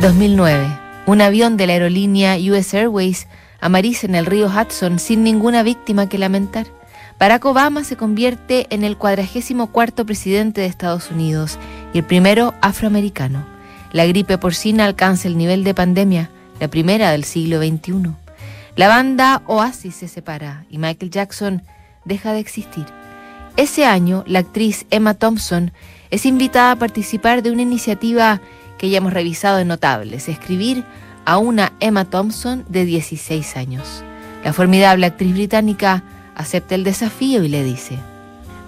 2009. Un avión de la aerolínea US Airways amariza en el río Hudson sin ninguna víctima que lamentar. Barack Obama se convierte en el cuadragésimo cuarto presidente de Estados Unidos y el primero afroamericano. La gripe porcina alcanza el nivel de pandemia, la primera del siglo XXI. La banda Oasis se separa y Michael Jackson deja de existir. Ese año, la actriz Emma Thompson es invitada a participar de una iniciativa que ya hemos revisado en Notables, escribir a una Emma Thompson de 16 años. La formidable actriz británica acepta el desafío y le dice,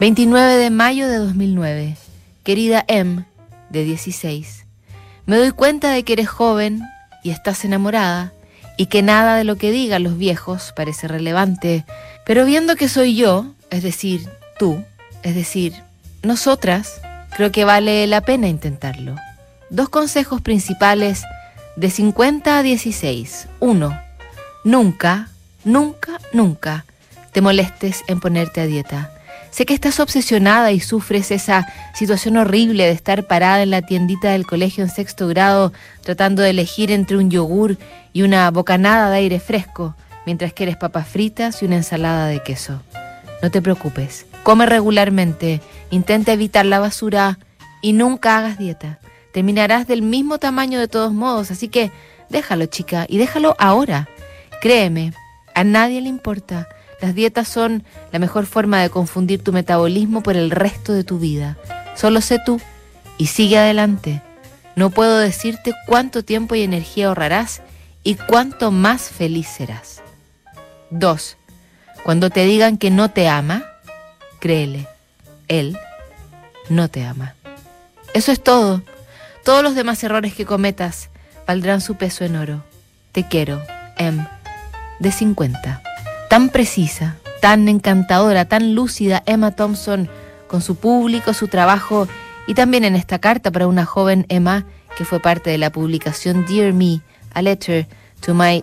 29 de mayo de 2009, querida Em, de 16, me doy cuenta de que eres joven y estás enamorada y que nada de lo que digan los viejos parece relevante, pero viendo que soy yo, es decir, tú, es decir, nosotras, creo que vale la pena intentarlo. Dos consejos principales de 50 a 16. 1. Nunca, nunca, nunca te molestes en ponerte a dieta. Sé que estás obsesionada y sufres esa situación horrible de estar parada en la tiendita del colegio en sexto grado tratando de elegir entre un yogur y una bocanada de aire fresco, mientras quieres papas fritas y una ensalada de queso. No te preocupes, come regularmente, intenta evitar la basura y nunca hagas dieta terminarás del mismo tamaño de todos modos, así que déjalo chica y déjalo ahora. Créeme, a nadie le importa. Las dietas son la mejor forma de confundir tu metabolismo por el resto de tu vida. Solo sé tú y sigue adelante. No puedo decirte cuánto tiempo y energía ahorrarás y cuánto más feliz serás. 2. Cuando te digan que no te ama, créele, él no te ama. Eso es todo. Todos los demás errores que cometas valdrán su peso en oro. Te quiero, M. De 50. Tan precisa, tan encantadora, tan lúcida Emma Thompson con su público, su trabajo y también en esta carta para una joven Emma que fue parte de la publicación Dear Me, a letter to my